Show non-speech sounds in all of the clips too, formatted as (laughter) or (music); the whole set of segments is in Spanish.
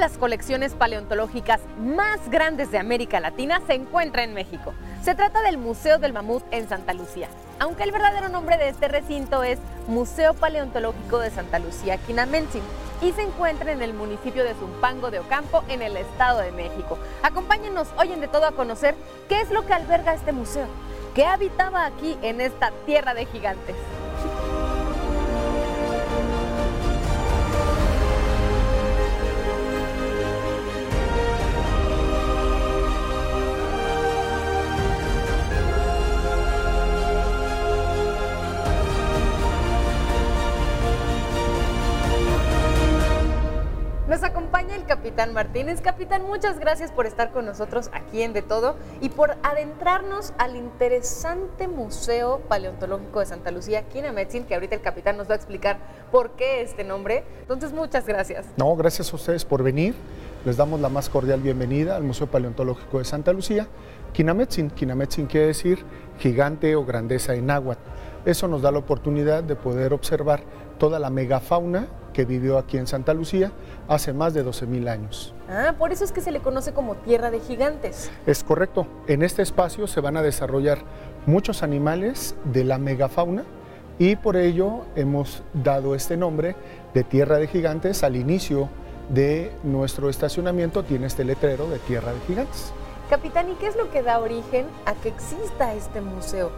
Las colecciones paleontológicas más grandes de América Latina se encuentra en México. Se trata del Museo del Mamut en Santa Lucía, aunque el verdadero nombre de este recinto es Museo Paleontológico de Santa Lucía Quinamentzin y se encuentra en el municipio de Zumpango de Ocampo, en el Estado de México. Acompáñenos hoy en De Todo a conocer qué es lo que alberga este museo, qué habitaba aquí en esta tierra de gigantes. Capitán Martínez. Capitán, muchas gracias por estar con nosotros aquí en De Todo y por adentrarnos al interesante Museo Paleontológico de Santa Lucía, Kinametsin, que ahorita el capitán nos va a explicar por qué este nombre. Entonces, muchas gracias. No, gracias a ustedes por venir. Les damos la más cordial bienvenida al Museo Paleontológico de Santa Lucía. Kinametsin, Kinametsin quiere decir gigante o grandeza en náhuatl. Eso nos da la oportunidad de poder observar toda la megafauna que vivió aquí en Santa Lucía hace más de 12.000 años. Ah, por eso es que se le conoce como Tierra de Gigantes. Es correcto. En este espacio se van a desarrollar muchos animales de la megafauna y por ello hemos dado este nombre de Tierra de Gigantes al inicio de nuestro estacionamiento tiene este letrero de Tierra de Gigantes. Capitán, ¿y qué es lo que da origen a que exista este museo?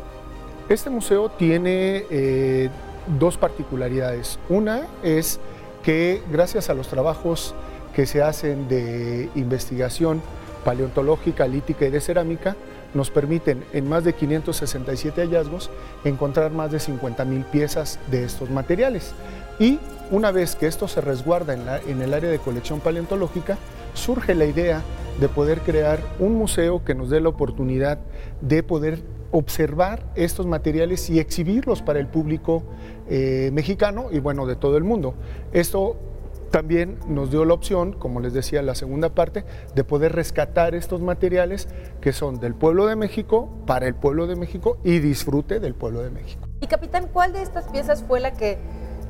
Este museo tiene eh, dos particularidades. Una es que gracias a los trabajos que se hacen de investigación paleontológica, lítica y de cerámica, nos permiten en más de 567 hallazgos encontrar más de 50 mil piezas de estos materiales. Y una vez que esto se resguarda en, en, el área de colección paleontológica, surge la idea de poder crear un museo que nos dé la oportunidad de poder observar estos materiales y exhibirlos para el público eh, mexicano y bueno, de todo el mundo. Esto también nos dio la opción, como les decía la segunda parte, de poder rescatar estos materiales que son del pueblo de México para el pueblo de México y disfrute del pueblo de México. Y capitán, ¿cuál de estas piezas fue la que,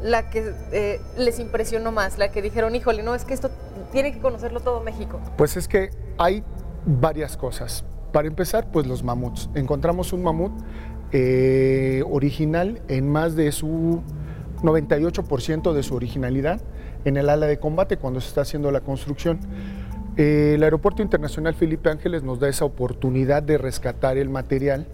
la que eh, les impresionó más? La que dijeron, híjole, no, es que esto tiene que conocerlo todo México. Pues es que hay varias cosas. Para empezar, pues los mamuts. Encontramos un mamut eh, original en más de su 98% de su originalidad en el ala de combate cuando se está haciendo la construcción. Eh, el Aeropuerto Internacional Felipe Ángeles nos da esa oportunidad de rescatar el material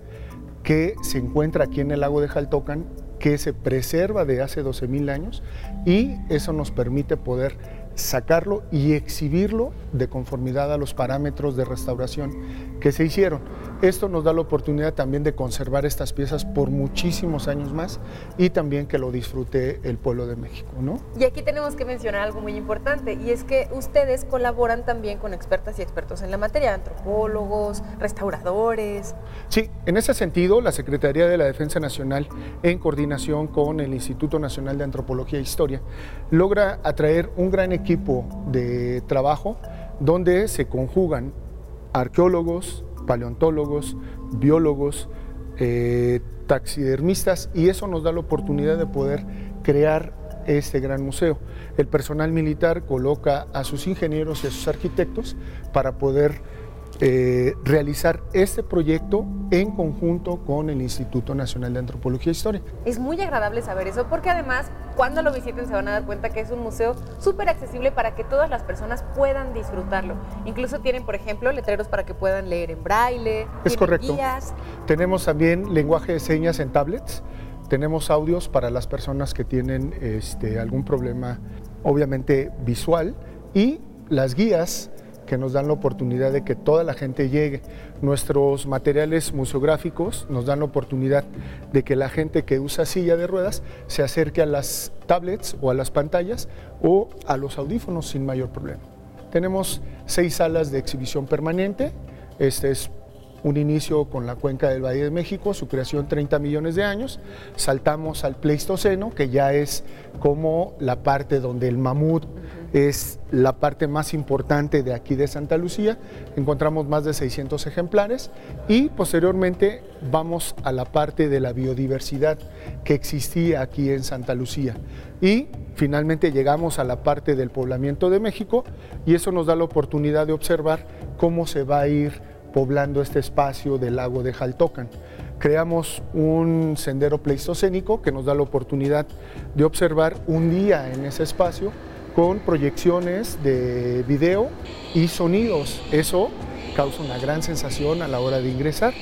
que se encuentra aquí en el lago de Jaltocan, que se preserva de hace 12.000 años y eso nos permite poder sacarlo y exhibirlo de conformidad a los parámetros de restauración que se hicieron. Esto nos da la oportunidad también de conservar estas piezas por muchísimos años más y también que lo disfrute el pueblo de México, ¿no? Y aquí tenemos que mencionar algo muy importante y es que ustedes colaboran también con expertas y expertos en la materia, antropólogos, restauradores. Sí, en ese sentido, la Secretaría de la Defensa Nacional, en coordinación con el Instituto Nacional de Antropología e Historia, logra atraer un gran equipo de trabajo donde se conjugan arqueólogos, paleontólogos, biólogos, eh, taxidermistas y eso nos da la oportunidad de poder crear este gran museo. El personal militar coloca a sus ingenieros y a sus arquitectos para poder eh, realizar este proyecto en conjunto con el Instituto Nacional de Antropología e Historia. Es muy agradable saber eso porque además cuando lo visiten se van a dar cuenta que es un museo súper accesible para que todas las personas puedan disfrutarlo. Incluso tienen, por ejemplo, letreros para que puedan leer en braille. Es correcto. Tenemos también lenguaje de señas en tablets. Tenemos audios para las personas que tienen este, algún problema, obviamente visual, y las guías que nos dan la oportunidad de que toda la gente llegue. Nuestros materiales museográficos nos dan la oportunidad de que la gente que usa silla de ruedas se acerque a las tablets o a las pantallas o a los audífonos sin mayor problema. Tenemos seis salas de exhibición permanente. Este es un inicio con la cuenca del Valle de México, su creación 30 millones de años, saltamos al Pleistoceno, que ya es como la parte donde el mamut es la parte más importante de aquí de Santa Lucía, encontramos más de 600 ejemplares y posteriormente vamos a la parte de la biodiversidad que existía aquí en Santa Lucía y finalmente llegamos a la parte del poblamiento de México y eso nos da la oportunidad de observar cómo se va a ir poblando este espacio del lago de Jaltocan. Creamos un sendero pleistocénico que nos da la oportunidad de observar un día en ese espacio con proyecciones de video y sonidos. Eso causa una gran sensación a la hora de ingresar.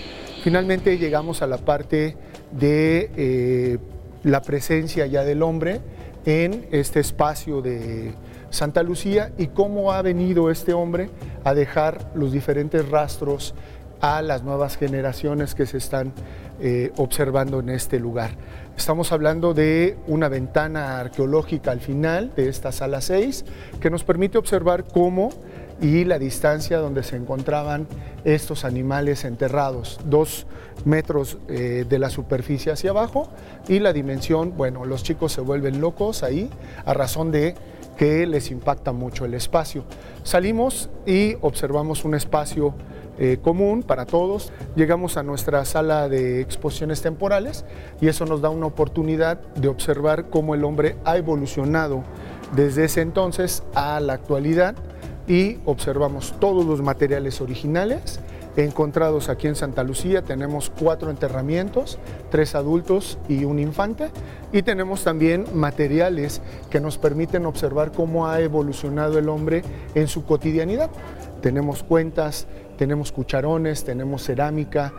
Finalmente llegamos a la parte de eh, la presencia ya del hombre en este espacio de Santa Lucía y cómo ha venido este hombre a dejar los diferentes rastros a las nuevas generaciones que se están eh, observando en este lugar. Estamos hablando de una ventana arqueológica al final de esta sala 6 que nos permite observar cómo y la distancia donde se encontraban estos animales enterrados, dos metros eh, de la superficie hacia abajo y la dimensión, bueno, los chicos se vuelven locos ahí a razón de que les impacta mucho el espacio. Salimos y observamos un espacio eh, común para todos. Llegamos a nuestra sala de exposiciones temporales y eso nos da una oportunidad de observar cómo el hombre ha evolucionado desde ese entonces a la actualidad y observamos todos los materiales originales encontrados aquí en Santa Lucía. Tenemos cuatro enterramientos, tres adultos y un infante. Y tenemos también materiales que nos permiten observar cómo ha evolucionado el hombre en su cotidianidad. Tenemos cuentas, tenemos cucharones, tenemos cerámica,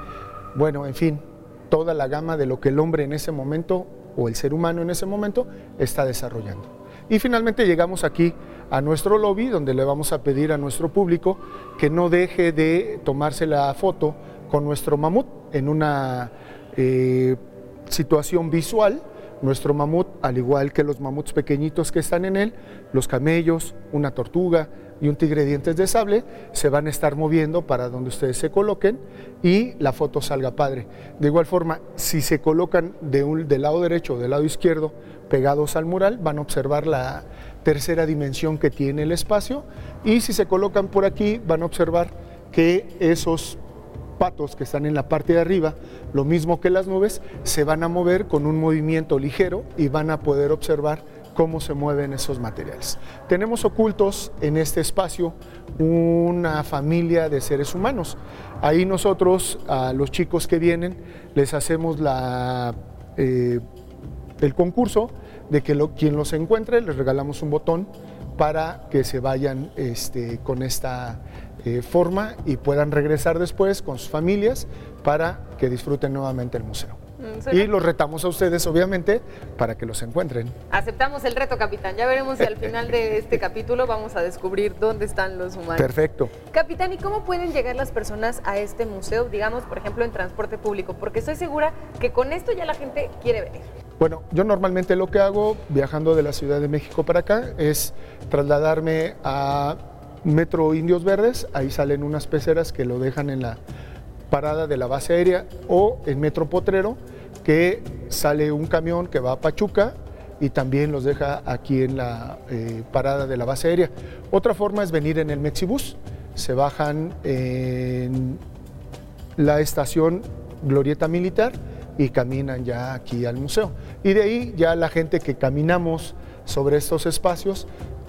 bueno, en fin, toda la gama de lo que el hombre en ese momento o el ser humano en ese momento está desarrollando. Y finalmente llegamos aquí a nuestro lobby donde le vamos a pedir a nuestro público que no deje de tomarse la foto con nuestro mamut en una eh, situación visual. Nuestro mamut, al igual que los mamuts pequeñitos que están en él, los camellos, una tortuga y un tigre de dientes de sable, se van a estar moviendo para donde ustedes se coloquen y la foto salga padre. De igual forma, si se colocan de un, del lado derecho o del lado izquierdo pegados al mural, van a observar la tercera dimensión que tiene el espacio y si se colocan por aquí van a observar que esos patos que están en la parte de arriba, lo mismo que las nubes, se van a mover con un movimiento ligero y van a poder observar cómo se mueven esos materiales. Tenemos ocultos en este espacio una familia de seres humanos. Ahí nosotros, a los chicos que vienen, les hacemos la eh, el concurso de que quien los encuentre les regalamos un botón para que se vayan este, con esta eh, forma y puedan regresar después con sus familias para que disfruten nuevamente el museo. Mm, y los retamos a ustedes, obviamente, para que los encuentren. Aceptamos el reto, capitán. Ya veremos si al (laughs) final de este capítulo vamos a descubrir dónde están los humanos. Perfecto. Capitán, ¿y cómo pueden llegar las personas a este museo, digamos, por ejemplo, en transporte público? Porque estoy segura que con esto ya la gente quiere venir. Bueno, yo normalmente lo que hago viajando de la Ciudad de México para acá es trasladarme a Metro Indios Verdes, ahí salen unas peceras que lo dejan en la parada de la base aérea o en Metro Potrero, que sale un camión que va a Pachuca y también los deja aquí en la eh, parada de la base aérea. Otra forma es venir en el Mexibus, se bajan en la estación Glorieta Militar y caminan ya aquí al museo. Y de ahí ya la gente que caminamos sobre estos espacios,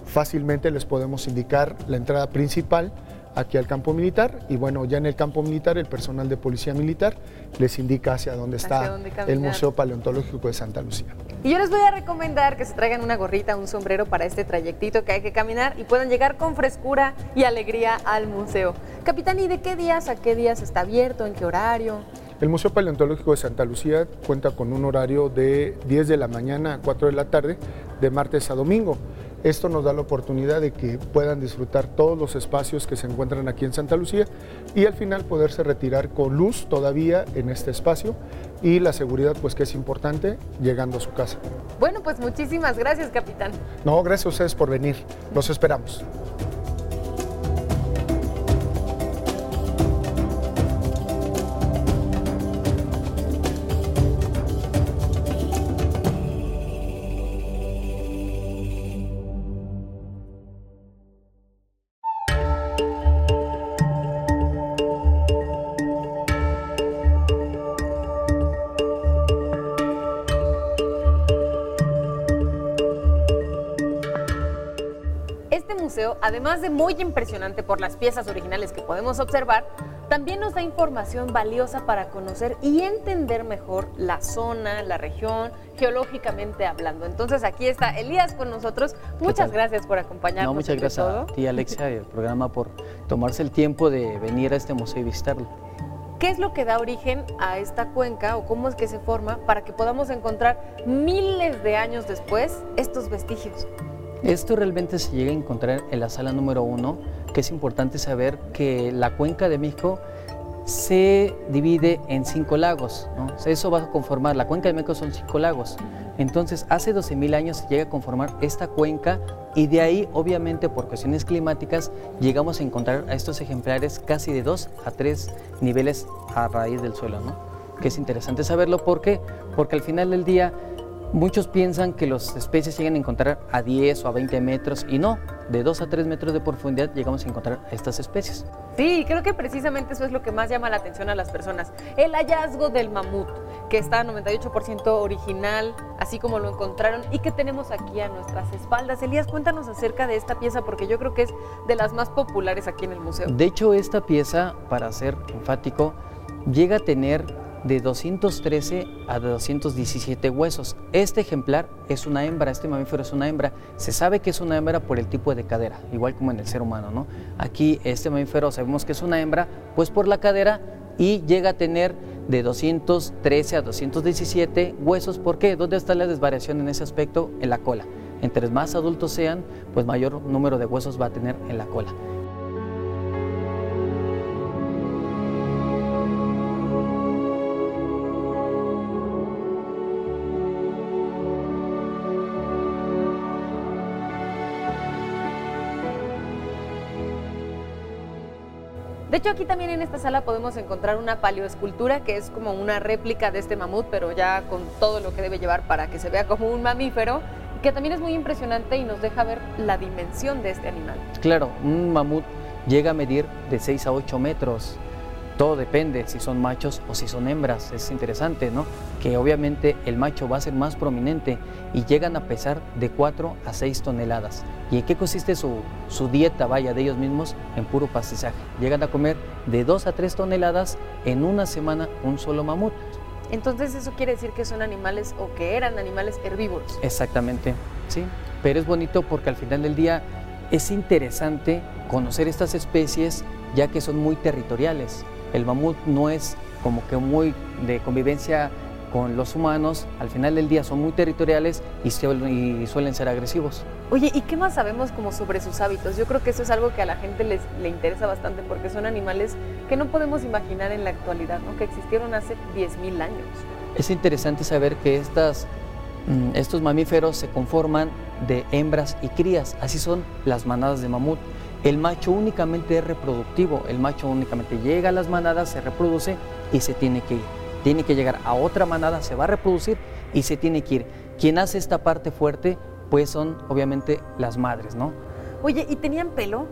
fácilmente les podemos indicar la entrada principal aquí al campo militar y bueno, ya en el campo militar el personal de policía militar les indica hacia dónde está el Museo Paleontológico de Santa Lucía. Y yo les voy a recomendar que se traigan una gorrita, un sombrero para este trayectito que hay que caminar y puedan llegar con frescura y alegría al museo. Capitán, ¿y de qué días a qué días está abierto? ¿En qué horario? El Museo Paleontológico de Santa Lucía cuenta con un horario de 10 de la mañana a 4 de la tarde, de martes a domingo. Esto nos da la oportunidad de que puedan disfrutar todos los espacios que se encuentran aquí en Santa Lucía y al final poderse retirar con luz todavía en este espacio y la seguridad pues que es importante llegando a su casa. Bueno, pues muchísimas gracias, capitán. No, gracias a ustedes por venir. Los esperamos. Museo, además de muy impresionante por las piezas originales que podemos observar, también nos da información valiosa para conocer y entender mejor la zona, la región, geológicamente hablando. Entonces aquí está Elías con nosotros. Muchas gracias por acompañarnos. No, muchas gracias a ti, Alexia, y al programa por tomarse el tiempo de venir a este museo y visitarlo. ¿Qué es lo que da origen a esta cuenca o cómo es que se forma para que podamos encontrar miles de años después estos vestigios? Esto realmente se llega a encontrar en la sala número uno, que es importante saber que la cuenca de México se divide en cinco lagos. Eso va a conformar, la cuenca de México son cinco lagos. Entonces, hace 12.000 años se llega a conformar esta cuenca y de ahí, obviamente, por cuestiones climáticas, llegamos a encontrar a estos ejemplares casi de dos a tres niveles a raíz del suelo, ¿no? Que es interesante saberlo, ¿por qué? Porque al final del día Muchos piensan que las especies llegan a encontrar a 10 o a 20 metros y no, de 2 a 3 metros de profundidad llegamos a encontrar estas especies. Sí, creo que precisamente eso es lo que más llama la atención a las personas. El hallazgo del mamut, que está 98% original, así como lo encontraron y que tenemos aquí a nuestras espaldas. Elías, cuéntanos acerca de esta pieza porque yo creo que es de las más populares aquí en el museo. De hecho, esta pieza, para ser enfático, llega a tener de 213 a 217 huesos. Este ejemplar es una hembra, este mamífero es una hembra. Se sabe que es una hembra por el tipo de cadera, igual como en el ser humano, ¿no? Aquí este mamífero sabemos que es una hembra, pues por la cadera y llega a tener de 213 a 217 huesos. ¿Por qué? ¿Dónde está la desvariación en ese aspecto? En la cola. Entre más adultos sean, pues mayor número de huesos va a tener en la cola. De hecho, aquí también en esta sala podemos encontrar una paleoescultura que es como una réplica de este mamut, pero ya con todo lo que debe llevar para que se vea como un mamífero, que también es muy impresionante y nos deja ver la dimensión de este animal. Claro, un mamut llega a medir de 6 a 8 metros. Todo depende si son machos o si son hembras. Es interesante, ¿no? Que obviamente el macho va a ser más prominente y llegan a pesar de 4 a 6 toneladas. ¿Y en qué consiste su, su dieta, vaya, de ellos mismos? En puro pastizaje. Llegan a comer de 2 a 3 toneladas en una semana un solo mamut. Entonces eso quiere decir que son animales o que eran animales herbívoros. Exactamente, sí. Pero es bonito porque al final del día es interesante conocer estas especies ya que son muy territoriales. El mamut no es como que muy de convivencia con los humanos, al final del día son muy territoriales y, suelen ser agresivos. Oye, ¿y qué más sabemos como sobre sus hábitos? Yo creo que eso es algo que a la gente les, le interesa bastante porque son animales que no podemos imaginar en la actualidad, ¿no? que existieron hace 10.000 años. Es interesante saber que estas, mm, estos mamíferos se conforman de hembras y crías, así son las manadas de mamut. El macho únicamente es reproductivo, el macho únicamente llega a las manadas, se reproduce y se tiene que ir. Tiene que llegar a otra manada, se va a reproducir y se tiene que ir. Quien hace esta parte fuerte, pues son obviamente las madres, ¿no? Oye, ¿y tenían pelo?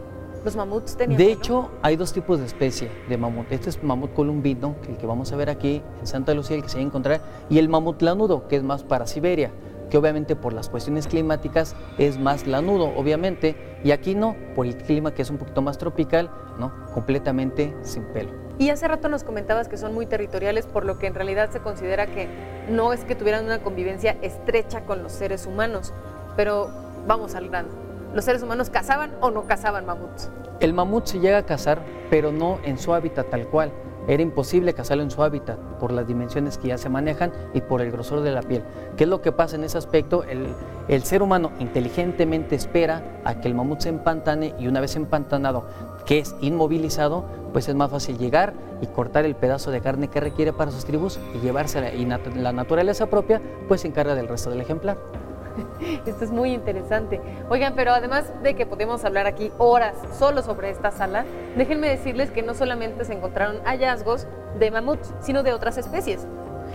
¿Los mamuts tenían De hecho, hay dos tipos de especie de mamut. Este es mamut columbino, el que vamos a ver aquí en Santa Lucía, el que se va a encontrar, y el mamut lanudo, que es más para Siberia que obviamente por las cuestiones climáticas es más lanudo, obviamente, y aquí no, por el clima que es un poquito más tropical, ¿no? Completamente sin pelo. Y hace rato nos comentabas que son muy territoriales, por lo que en realidad se considera que no es que tuvieran una convivencia estrecha con los seres humanos, pero vamos al grano. ¿Los seres humanos cazaban o no cazaban mamuts? El mamut se llega a cazar, pero no en su hábitat tal cual. Era imposible cazarlo en su hábitat por las dimensiones que ya se manejan y por el grosor de la piel. ¿Qué es lo que pasa en ese aspecto? El, ser humano inteligentemente espera a que el mamut se empantane y una vez empantanado, que es inmovilizado, pues es más fácil llegar y cortar el pedazo de carne que requiere para sus tribus y llevársela. Y la naturaleza propia pues se encarga del resto del ejemplar. (laughs) Esto es muy interesante. Oigan, pero además de que podemos hablar aquí horas solo sobre esta sala, déjenme decirles que no solamente se encontraron hallazgos de mamuts, sino de otras especies.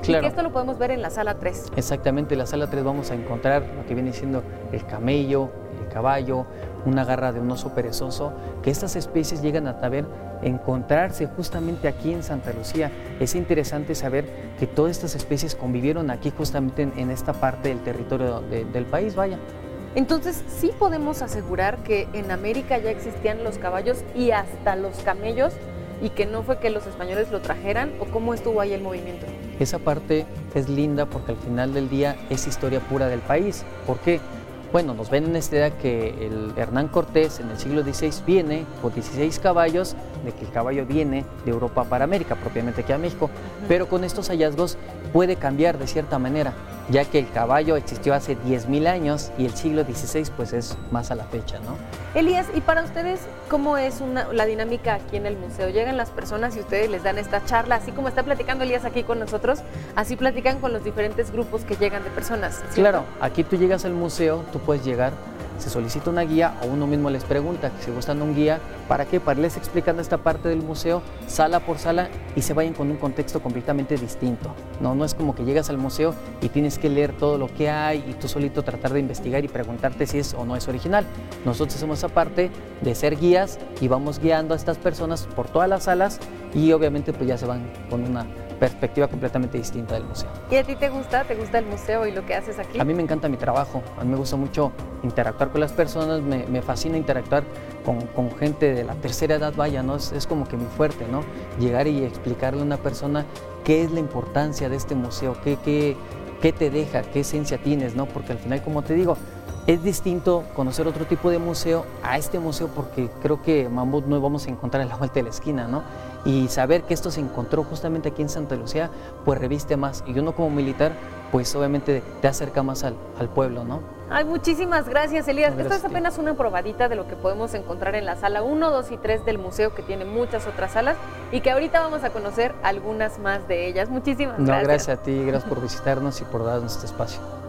Claro. Y que esto lo podemos ver en la sala 3. Exactamente, en la sala 3 vamos a encontrar lo que viene siendo el camello, el caballo, una garra de un oso perezoso, que estas especies llegan a saber encontrarse justamente aquí en Santa Lucía. Es interesante saber que todas estas especies convivieron aquí justamente en, esta parte del territorio del país, vaya. Entonces, sí podemos asegurar que en América ya existían los caballos y hasta los camellos y que no fue que los españoles lo trajeran o cómo estuvo ahí el movimiento. Esa parte es linda porque al final del día es historia pura del país. ¿Por qué? Bueno, nos ven en esta idea que el Hernán Cortés en el siglo XVI viene con 16 caballos, de que el caballo viene de Europa para América, propiamente aquí a México, pero con estos hallazgos puede cambiar de cierta manera, ya que el caballo existió hace 10.000 años y el siglo XVI pues es más a la fecha, ¿no? Elías, ¿y para ustedes cómo es la dinámica aquí en el museo? Llegan las personas y ustedes les dan esta charla, así como está platicando Elías aquí con nosotros, así platican con los diferentes grupos que llegan de personas. Claro, aquí tú llegas al museo, tú puedes llegar se solicita una guía o uno mismo les pregunta si gustan un guía, ¿para qué? Para irles explicando esta parte del museo sala por sala y se vayan con un contexto completamente distinto. No, no es como que llegas al museo y tienes que leer todo lo que hay y tú solito tratar de investigar y preguntarte si es o no es original. Nosotros hacemos esa parte de ser guías y vamos guiando a estas personas por todas las salas y obviamente pues ya se van con una perspectiva completamente distinta del museo. ¿Y a ti te gusta? ¿Te gusta el museo y lo que haces aquí? A mí me encanta mi trabajo, a mí me gusta mucho interactuar con las personas, me, fascina interactuar con, gente de la tercera edad, vaya, ¿no? Es, como que mi fuerte, ¿no? Llegar y explicarle a una persona qué es la importancia de este museo, qué, qué, qué te deja, qué esencia tienes, ¿no? Porque al final, como te digo, es distinto conocer otro tipo de museo a este museo porque creo que Mamut no vamos a encontrar en la vuelta de la esquina, ¿no? Y saber que esto se encontró justamente aquí en Santa Lucía, pues reviste más. Y uno como militar, pues obviamente te acerca más al, pueblo, ¿no? Ay, muchísimas gracias, Elías. Esto es apenas una probadita de lo que podemos encontrar en la sala 1, 2 y 3 del museo, que tiene muchas otras salas y que ahorita vamos a conocer algunas más de ellas. Muchísimas gracias. No, gracias a ti, gracias por visitarnos y por darnos este espacio.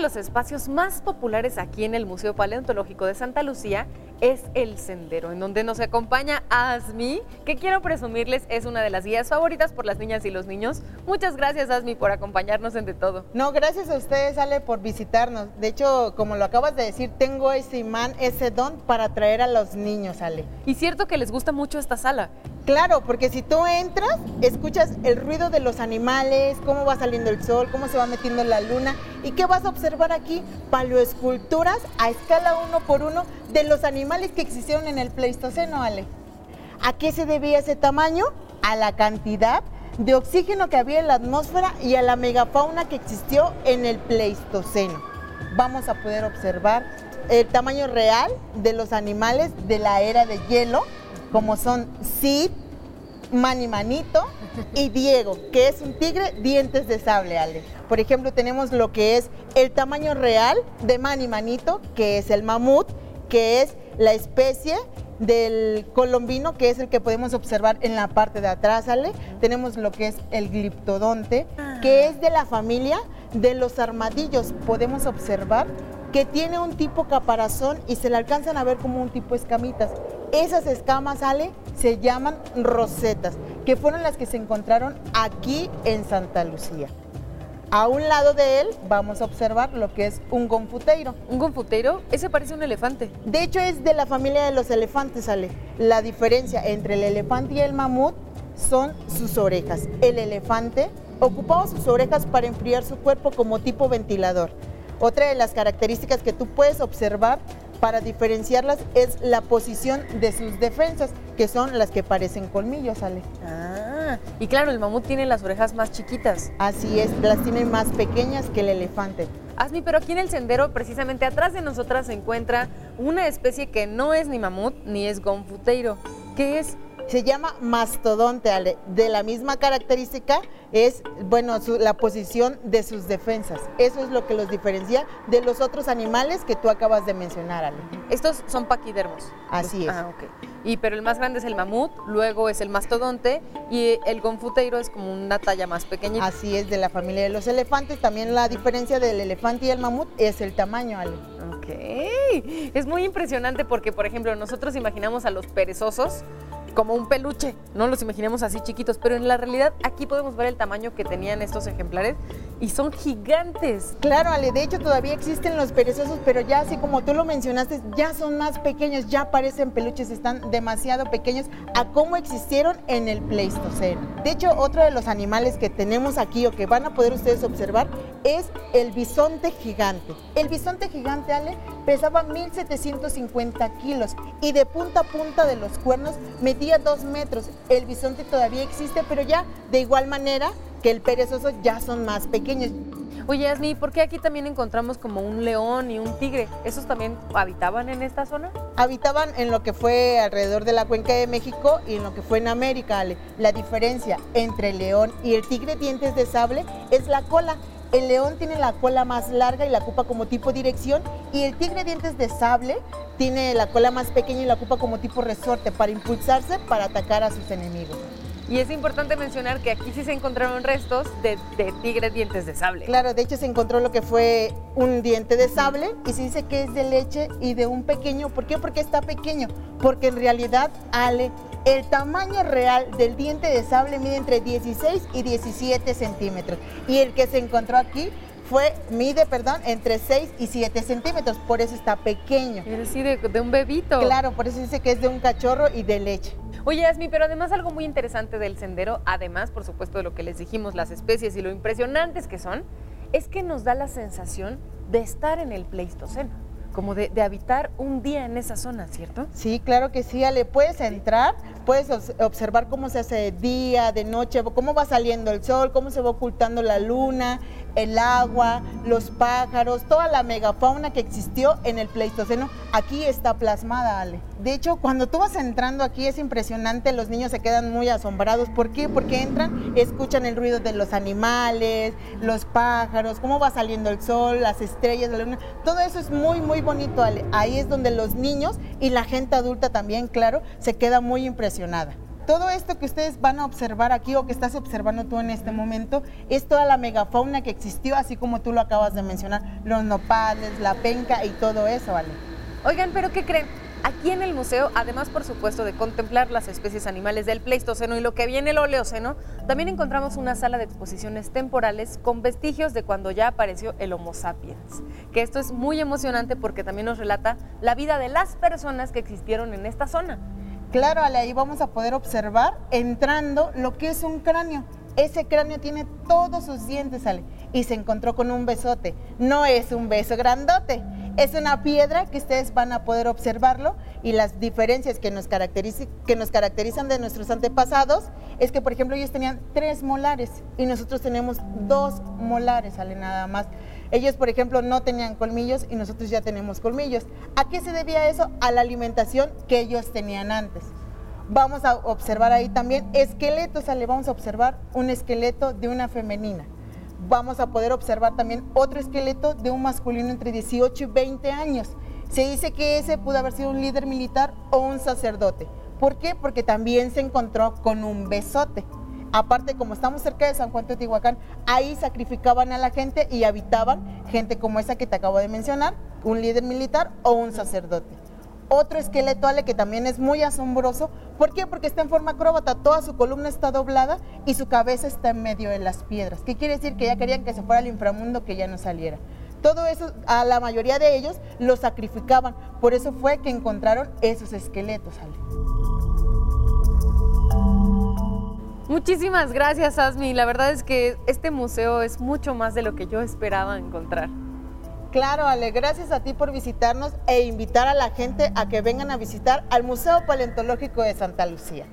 Los espacios más populares aquí en el Museo Paleontológico de Santa Lucía es el sendero, en donde nos acompaña Asmi, que quiero presumirles es una de las guías favoritas por las niñas y los niños. Muchas gracias, Asmi, por acompañarnos en De Todo. No, gracias a ustedes, Ale, por visitarnos. De hecho, como lo acabas de decir, tengo ese imán, ese don para traer a los niños, Ale. Y cierto que les gusta mucho esta sala. Claro, porque si tú entras, escuchas el ruido de los animales, cómo va saliendo el sol, cómo se va metiendo la luna. ¿Y qué vas a observar aquí? Paleoesculturas a escala uno por uno de los animales que existieron en el Pleistoceno, Ale. ¿A qué se debía ese tamaño? A la cantidad de oxígeno que había en la atmósfera y a la megafauna que existió en el Pleistoceno. Vamos a poder observar el tamaño real de los animales de la era de hielo como son Sid, Mani Manito y Diego, que es un tigre dientes de sable, Ale. Por ejemplo, tenemos lo que es el tamaño real de Mani Manito, que es el mamut, que es la especie del colombino, que es el que podemos observar en la parte de atrás, Ale. Tenemos lo que es el gliptodonte, que es de la familia de los armadillos. Podemos observar que tiene un tipo caparazón y se le alcanzan a ver como un tipo escamitas. Esas escamas, Ale, se llaman rosetas, que fueron las que se encontraron aquí en Santa Lucía. A un lado de él vamos a observar lo que es un gonfuteiro. ¿Un gonfuteiro? Ese parece un elefante. De hecho es de la familia de los elefantes, Ale. La diferencia entre el elefante y el mamut son sus orejas. El elefante ocupaba sus orejas para enfriar su cuerpo como tipo ventilador. Otra de las características que tú puedes observar para diferenciarlas es la posición de sus defensas, que son las que parecen colmillos, Ale. Ah, y claro, el mamut tiene las orejas más chiquitas. Así es, las tiene más pequeñas que el elefante. Asmi, pero aquí en el sendero, precisamente atrás de nosotras, se encuentra una especie que no es ni mamut ni es gonfuteiro. ¿Qué es? Se llama mastodonte, Ale. De la misma característica es, bueno, la posición de sus defensas. Eso es lo que los diferencia de los otros animales que tú acabas de mencionar, Ale. Estos son paquidermos. Así es. Ah, ok. Y, pero el más grande es el mamut, luego es el mastodonte y el gonfuteiro es como una talla más pequeñita. Así es, de la familia de los elefantes. También la diferencia del elefante y el mamut es el tamaño, Ale. Ok, es muy impresionante porque, por ejemplo, nosotros imaginamos a los perezosos como un peluche, no los imaginemos así chiquitos, pero en la realidad aquí podemos ver el tamaño que tenían estos ejemplares y son gigantes. Claro, Ale, de hecho todavía existen los perezosos, pero ya así como tú lo mencionaste, ya son más pequeños, ya parecen peluches, están demasiado pequeños a cómo existieron en el Pleistoceno. De hecho, otro de los animales que tenemos aquí o que van a poder ustedes observar es el bisonte gigante. El bisonte gigante, Ale, pesaba 1750 kilos y de punta a punta de los cuernos medía dos metros. El bisonte todavía existe, pero ya de igual manera que el perezoso ya son más pequeños. Oye, Asmi, ¿por qué aquí también encontramos como un león y un tigre? ¿Esos también habitaban en esta zona? Habitaban en lo que fue alrededor de la cuenca de México y en lo que fue en América. La diferencia entre el león y el tigre dientes de sable es la cola. El león tiene la cola más larga y la ocupa como tipo dirección y el tigre dientes de sable tiene la cola más pequeña y la ocupa como tipo resorte para impulsarse para atacar a sus enemigos. Y es importante mencionar que aquí sí se encontraron restos de, de, tigres dientes de sable. Claro, de hecho se encontró lo que fue un diente de sable y se dice que es de leche y de un pequeño. ¿Por qué? Porque está pequeño. Porque en realidad, Ale, el tamaño real del diente de sable mide entre 16 y 17 centímetros. Y el que se encontró aquí fue, mide, perdón, entre 6 y 7 centímetros, por eso está pequeño. Es decir, de, un bebito. Claro, por eso dice que es de un cachorro y de leche. Oye, Asmi, pero además algo muy interesante del sendero, además, por supuesto, de lo que les dijimos, las especies y lo impresionantes que son, es que nos da la sensación de estar en el Pleistoceno como de, habitar un día en esa zona, ¿cierto? Sí, claro que sí, Ale. Puedes entrar, puedes observar cómo se hace de día, de noche, cómo va saliendo el sol, cómo se va ocultando la luna, el agua, los pájaros, toda la megafauna que existió en el Pleistoceno, aquí está plasmada, Ale. De hecho, cuando tú vas entrando aquí es impresionante, los niños se quedan muy asombrados. ¿Por qué? Porque entran, escuchan el ruido de los animales, los pájaros, cómo va saliendo el sol, las estrellas, la luna. Todo eso es muy, muy bonito, Ale. Ahí es donde los niños y la gente adulta también, claro, se queda muy impresionada todo esto que ustedes van a observar aquí o que estás observando tú en este momento es toda la megafauna que existió, así como tú lo acabas de mencionar, los nopales, la penca y todo eso, ¿vale? Oigan, pero ¿qué creen? Aquí en el museo, además por supuesto de contemplar las especies animales del Pleistoceno y lo que viene el Oleoceno, también encontramos una sala de exposiciones temporales con vestigios de cuando ya apareció el Homo sapiens. Que esto es muy emocionante porque también nos relata la vida de las personas que existieron en esta zona. Claro, Ale, ahí vamos a poder observar entrando lo que es un cráneo. Ese cráneo tiene todos sus dientes, Ale, y se encontró con un besote. No es un beso grandote, es una piedra que ustedes van a poder observarlo y las diferencias que nos, caracterizan de nuestros antepasados es que, por ejemplo, ellos tenían tres molares y nosotros tenemos dos molares, Ale, nada más. Ellos, por ejemplo, no tenían colmillos y nosotros ya tenemos colmillos. ¿A qué se debía eso? A la alimentación que ellos tenían antes. Vamos a observar ahí también esqueletos, le vamos a observar un esqueleto de una femenina. Vamos a poder observar también otro esqueleto de un masculino entre 18 y 20 años. Se dice que ese pudo haber sido un líder militar o un sacerdote. ¿Por qué? Porque también se encontró con un besote. Aparte, como estamos cerca de San Juan Teotihuacán, ahí sacrificaban a la gente y habitaban gente como esa que te acabo de mencionar, un líder militar o un sacerdote. Otro esqueleto, Ale, que también es muy asombroso. ¿Por qué? Porque está en forma acróbata, toda su columna está doblada y su cabeza está en medio de las piedras. ¿Qué quiere decir? Que ya querían que se fuera al inframundo, que ya no saliera. Todo eso, a la mayoría de ellos, lo sacrificaban. Por eso fue que encontraron esos esqueletos, Ale. Muchísimas gracias, Asmi. La verdad es que este museo es mucho más de lo que yo esperaba encontrar. Claro, Ale, gracias a ti por visitarnos e invitar a la gente a que vengan a visitar al Museo Paleontológico de Santa Lucía.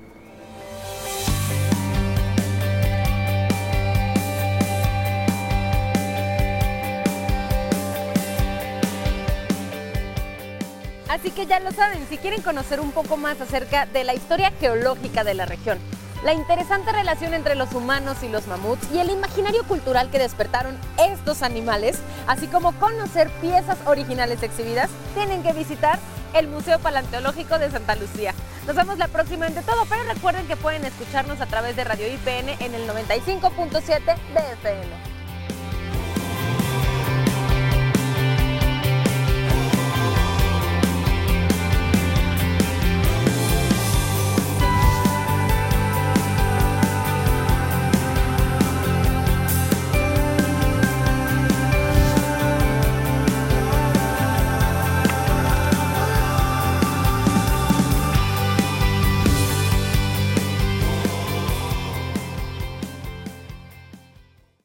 Así que ya lo saben, si quieren conocer un poco más acerca de la historia geológica de la región, la interesante relación entre los humanos y los mamuts y el imaginario cultural que despertaron estos animales, así como conocer piezas originales exhibidas, tienen que visitar el Museo Paleontológico de Santa Lucía. Nos vemos la próxima en De Todo, pero recuerden que pueden escucharnos a través de Radio IPN en el 95.7 de FM.